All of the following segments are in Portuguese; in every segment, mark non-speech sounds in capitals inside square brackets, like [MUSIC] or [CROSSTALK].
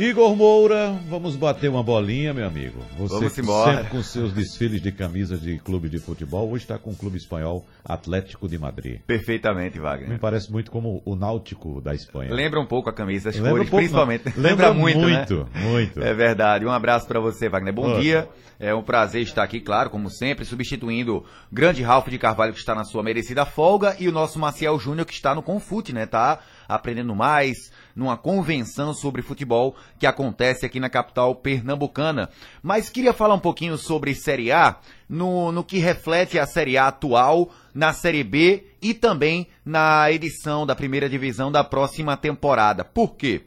Igor Moura, vamos bater uma bolinha, meu amigo. Você vamos embora. sempre com seus desfiles de camisa de clube de futebol, hoje está com o clube espanhol Atlético de Madrid. Perfeitamente, Wagner. Me parece muito como o Náutico da Espanha. Lembra um pouco a camisa, as Lembra cores, um pouco, principalmente. Lembra, Lembra muito, muito, né? muito. É verdade. Um abraço para você, Wagner. Bom Nossa. dia. É um prazer estar aqui, claro, como sempre, substituindo o grande Ralph de Carvalho que está na sua merecida folga e o nosso Maciel Júnior que está no Confute, né? Tá aprendendo mais, numa convenção sobre futebol que acontece aqui na capital pernambucana. Mas queria falar um pouquinho sobre Série A, no, no que reflete a Série A atual, na Série B e também na edição da primeira divisão da próxima temporada. Por quê?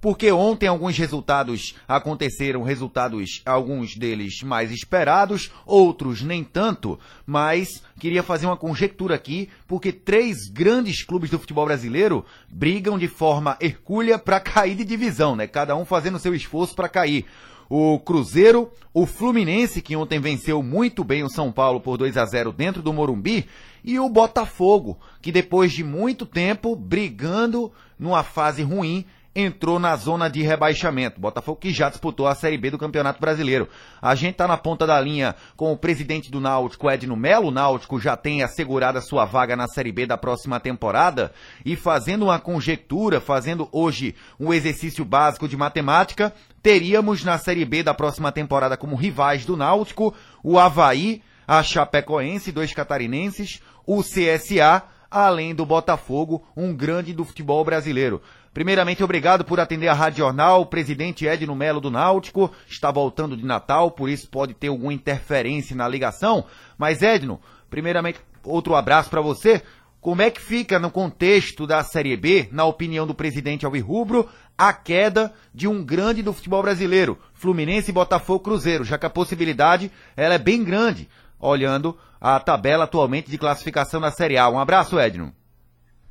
Porque ontem alguns resultados aconteceram, resultados, alguns deles mais esperados, outros nem tanto, mas queria fazer uma conjectura aqui, porque três grandes clubes do futebol brasileiro brigam de forma hercúlea para [LAUGHS] cair de divisão, né? Cada um fazendo seu esforço para cair. O Cruzeiro, o Fluminense, que ontem venceu muito bem o São Paulo por 2 a 0 dentro do Morumbi, e o Botafogo, que depois de muito tempo brigando numa fase ruim, entrou na zona de rebaixamento. Botafogo que já disputou a Série B do Campeonato Brasileiro. A gente está na ponta da linha com o presidente do Náutico, Edno Melo. O Náutico já tem assegurado a sua vaga na Série B da próxima temporada. E fazendo uma conjectura, fazendo hoje um exercício básico de matemática, teríamos na Série B da próxima temporada como rivais do Náutico o Havaí, a Chapecoense, dois catarinenses, o CSA, além do Botafogo, um grande do futebol brasileiro. Primeiramente, obrigado por atender a Rádio Jornal. O presidente Edno Melo do Náutico está voltando de Natal, por isso pode ter alguma interferência na ligação. Mas, Edno, primeiramente, outro abraço para você. Como é que fica no contexto da Série B, na opinião do presidente Alvirrubro, a queda de um grande do futebol brasileiro, Fluminense, Botafogo, Cruzeiro, já que a possibilidade ela é bem grande, olhando a tabela atualmente de classificação da Série A. Um abraço, Edno.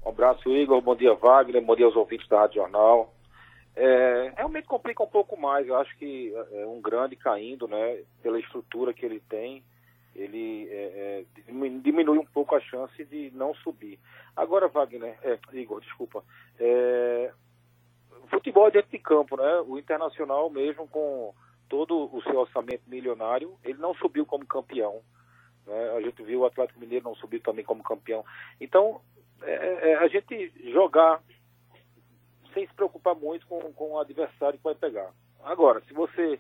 Um abraço, Igor. Bom dia, Wagner. Bom dia aos ouvintes da Rádio Jornal. É, realmente complica um pouco mais. Eu acho que é um grande caindo, né? Pela estrutura que ele tem, ele é, é, diminui um pouco a chance de não subir. Agora, Wagner, é, Igor, desculpa. É, futebol é dentro de campo, né? O Internacional, mesmo com todo o seu orçamento milionário, ele não subiu como campeão. Né? A gente viu o Atlético Mineiro não subiu também como campeão. Então, é, é, a gente jogar sem se preocupar muito com, com o adversário que vai pegar. Agora, se você.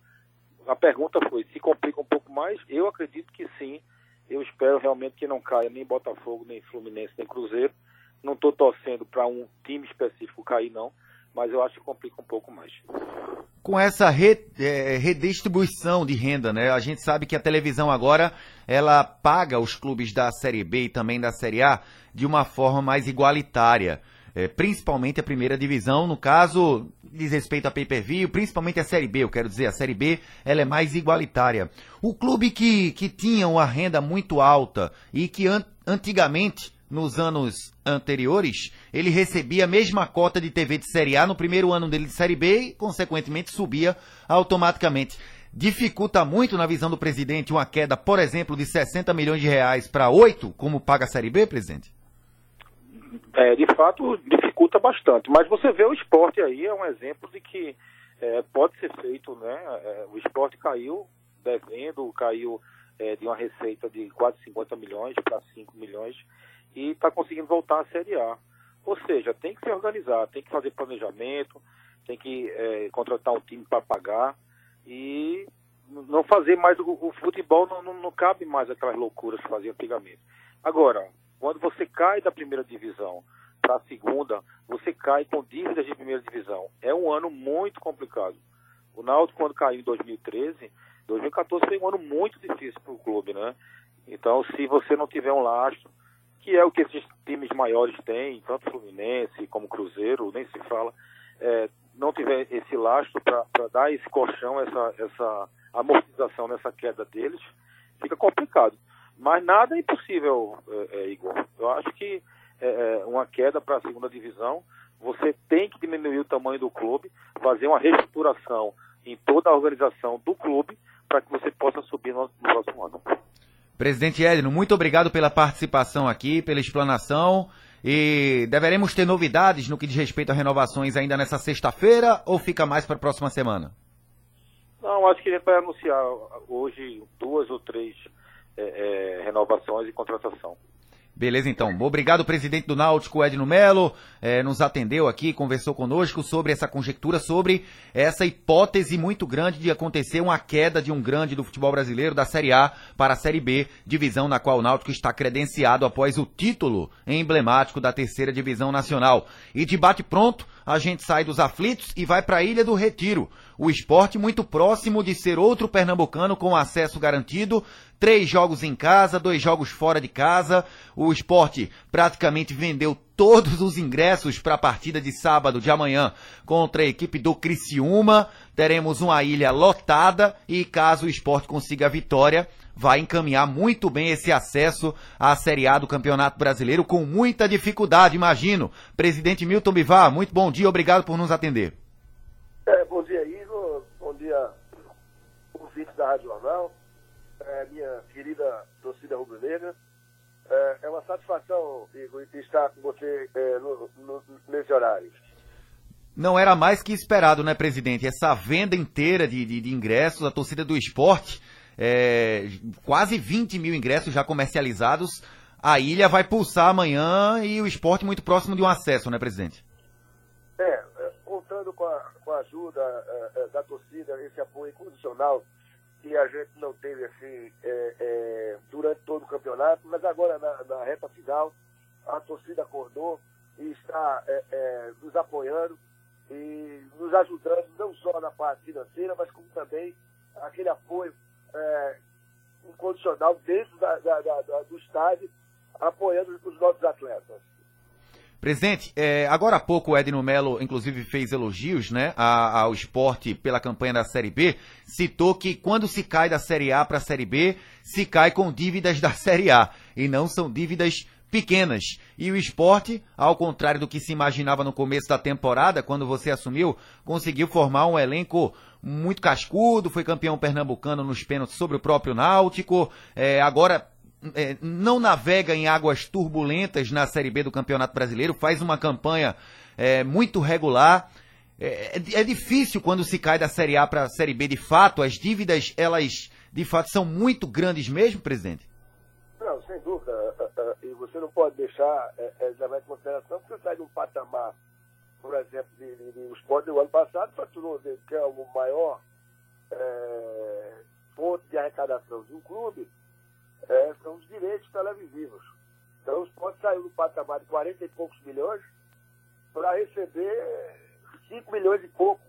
A pergunta foi: se complica um pouco mais? Eu acredito que sim. Eu espero realmente que não caia nem Botafogo, nem Fluminense, nem Cruzeiro. Não estou torcendo para um time específico cair, não. Mas eu acho que complica um pouco mais com essa re, é, redistribuição de renda, né? A gente sabe que a televisão agora ela paga os clubes da Série B e também da Série A de uma forma mais igualitária. É, principalmente a primeira divisão, no caso, diz respeito a pay-per-view, principalmente a Série B, eu quero dizer, a Série B, ela é mais igualitária. O clube que, que tinha uma renda muito alta e que an antigamente nos anos anteriores, ele recebia a mesma cota de TV de Série A no primeiro ano dele de Série B e, consequentemente, subia automaticamente. Dificulta muito, na visão do presidente, uma queda, por exemplo, de 60 milhões de reais para 8, como paga a Série B, presidente? É, de fato, dificulta bastante. Mas você vê o esporte aí, é um exemplo de que é, pode ser feito, né? É, o esporte caiu devendo, caiu é, de uma receita de quase 50 milhões para 5 milhões e está conseguindo voltar à Série A. Ou seja, tem que se organizar, tem que fazer planejamento, tem que é, contratar um time para pagar e não fazer mais o, o futebol não, não, não, cabe mais aquelas loucuras que fazia antigamente. Agora, quando você cai da primeira divisão para a segunda, você cai com dívidas de primeira divisão. É um ano muito complicado. O Náutico, quando caiu em 2013, 2014 foi um ano muito difícil para o clube, né? Então, se você não tiver um lastro, que é o que esses times maiores têm, tanto Fluminense como Cruzeiro, nem se fala, é, não tiver esse lastro para dar esse colchão, essa, essa amortização nessa queda deles, fica complicado. Mas nada é impossível, é, é, Igor. Eu acho que é, é uma queda para a segunda divisão, você tem que diminuir o tamanho do clube, fazer uma reestruturação em toda a organização do clube para que você possa subir no, no próximo ano. Presidente Edno, muito obrigado pela participação aqui, pela explanação E deveremos ter novidades no que diz respeito a renovações ainda nessa sexta-feira ou fica mais para a próxima semana? Não, acho que a gente vai anunciar hoje duas ou três é, é, renovações e contratação. Beleza, então. Obrigado, presidente do Náutico, Edno Melo, eh, nos atendeu aqui, conversou conosco sobre essa conjectura, sobre essa hipótese muito grande de acontecer uma queda de um grande do futebol brasileiro, da Série A para a Série B, divisão na qual o Náutico está credenciado após o título emblemático da terceira divisão nacional. E debate pronto, a gente sai dos aflitos e vai para a Ilha do Retiro. O esporte muito próximo de ser outro pernambucano com acesso garantido, três jogos em casa, dois jogos fora de casa. O esporte praticamente vendeu todos os ingressos para a partida de sábado de amanhã contra a equipe do Criciúma. Teremos uma ilha lotada e caso o esporte consiga a vitória, vai encaminhar muito bem esse acesso à Série A do Campeonato Brasileiro com muita dificuldade, imagino. Presidente Milton Bivar, muito bom dia, obrigado por nos atender. É, bom dia, Igor. Bom dia, ouvintes da Rádio Jornal é, minha querida torcida rubro-negra. É, é, satisfação, Igor, estar com você é, no, no, nesse horário. Não era mais que esperado, né, presidente? Essa venda inteira de, de, de ingressos, a torcida do esporte, é, quase 20 mil ingressos já comercializados. A ilha vai pulsar amanhã e o esporte muito próximo de um acesso, né, presidente? É, é contando com a, com a ajuda é, da torcida, esse apoio incondicional que a gente não teve assim é, é, durante todo o campeonato, mas agora na, na, reta final a torcida acordou e está é, é, nos apoiando e nos ajudando não só na parte financeira, mas como também aquele apoio é, incondicional dentro da, da, da, do estádio, apoiando os nossos atletas. Presidente, é, agora há pouco o Edno Melo, inclusive, fez elogios né, ao esporte pela campanha da Série B. Citou que quando se cai da Série A para a Série B, se cai com dívidas da [LAUGHS] Série A. E não são dívidas pequenas. E o esporte, ao contrário do que se imaginava no começo da temporada, quando você assumiu, conseguiu formar um elenco muito cascudo, foi campeão pernambucano nos pênaltis sobre o próprio Náutico. É, agora é, não navega em águas turbulentas na Série B do Campeonato Brasileiro, faz uma campanha é, muito regular. É, é, é difícil quando se cai da Série A para a Série B de fato, as dívidas, elas de fato são muito grandes mesmo, presidente? Não, sem dúvida. E você não pode deixar é, é, levar em consideração que você sai de um patamar, por exemplo, de, de, de, do ano passado faturou, que é o maior fonte de arrecadação de um clube, é, são os direitos televisivos. Então o esporte saiu do patamar de 40 e poucos milhões para receber 5 milhões e pouco.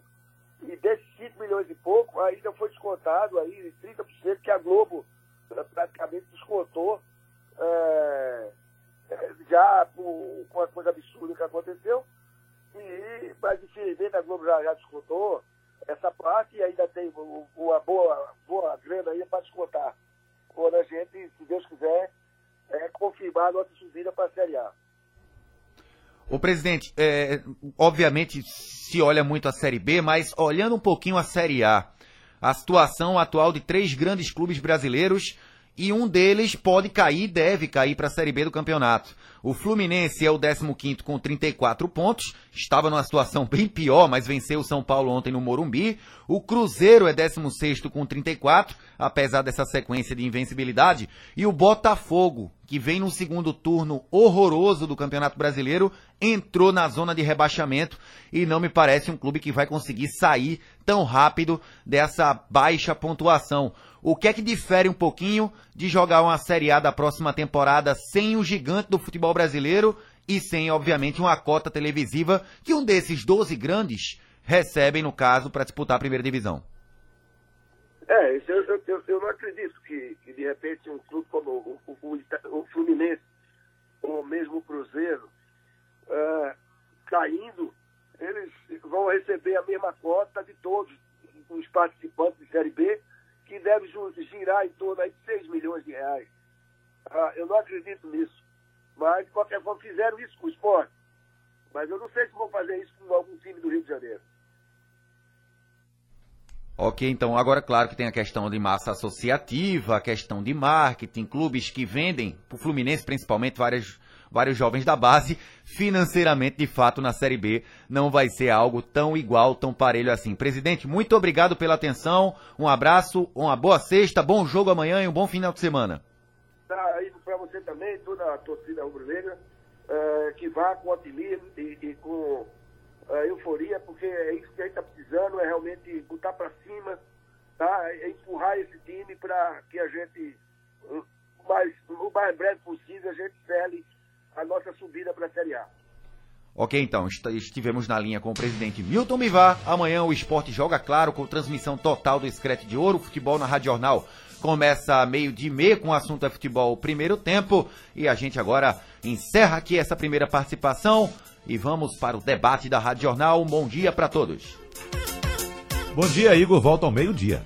E desses 5 milhões e pouco, ainda foi descontado aí 30% que a Globo praticamente descontou é, já por, com a coisa absurda que aconteceu. E, mas infelizmente a Globo já, já descontou essa parte e ainda tem uma boa, boa grana aí para descontar quando a gente, se Deus quiser, é, confirmar a nossa subida para a Série A. O presidente, é, obviamente se olha muito a Série B, mas olhando um pouquinho a Série A, a situação atual de três grandes clubes brasileiros e um deles pode cair, deve cair para a Série B do campeonato. O Fluminense é o 15 com 34 pontos, estava numa situação [LAUGHS] bem pior, mas venceu o São Paulo ontem no Morumbi. O Cruzeiro é 16 com 34, apesar dessa sequência de invencibilidade. E o Botafogo, que vem no segundo turno horroroso do Campeonato Brasileiro, entrou na zona de rebaixamento e não me parece um clube que vai conseguir sair tão rápido dessa baixa pontuação. O que é que difere um pouquinho de jogar uma Série A da próxima temporada sem o gigante do futebol brasileiro e sem, obviamente, uma cota televisiva que um desses 12 grandes recebem, no caso, para disputar a primeira divisão? É, eu, eu, eu não acredito que, que, de repente, um clube como o, o, o Fluminense ou mesmo o Cruzeiro uh, caindo, eles vão receber a mesma cota de todos os participantes de Série B que deve girar em torno de 6 milhões de reais. Ah, eu não acredito nisso. Mas, de qualquer forma, fizeram isso com o esporte. Mas eu não sei se vão fazer isso com algum time do Rio de Janeiro. Ok, então agora claro que tem a questão de massa associativa, a questão de marketing, clubes que vendem, para o Fluminense principalmente, várias vários jovens da base. Financeiramente, de fato, na Série B não vai ser algo tão igual, tão parelho assim. Presidente, muito obrigado pela atenção. Um abraço, uma boa sexta, bom jogo amanhã e um bom final de semana. Tá, isso para você também, toda a torcida rubro-negra, uh, que vá com otimismo e, e com uh, euforia, porque é isso que a gente está precisando, é realmente botar para cima, tá? É empurrar esse time para que a gente, o mais, o mais breve possível, a gente cele a nossa subida para a Série A. Ok, então, estivemos na linha com o presidente Milton Bivar. Amanhã o esporte joga claro com transmissão total do Escrete de Ouro, futebol na Rádio Jornal. Começa meio de meia com o assunto é futebol primeiro tempo. E a gente agora encerra aqui essa primeira participação e vamos para o debate da Rádio Jornal. Um bom dia para todos. Bom dia, Igor. Volta ao meio-dia.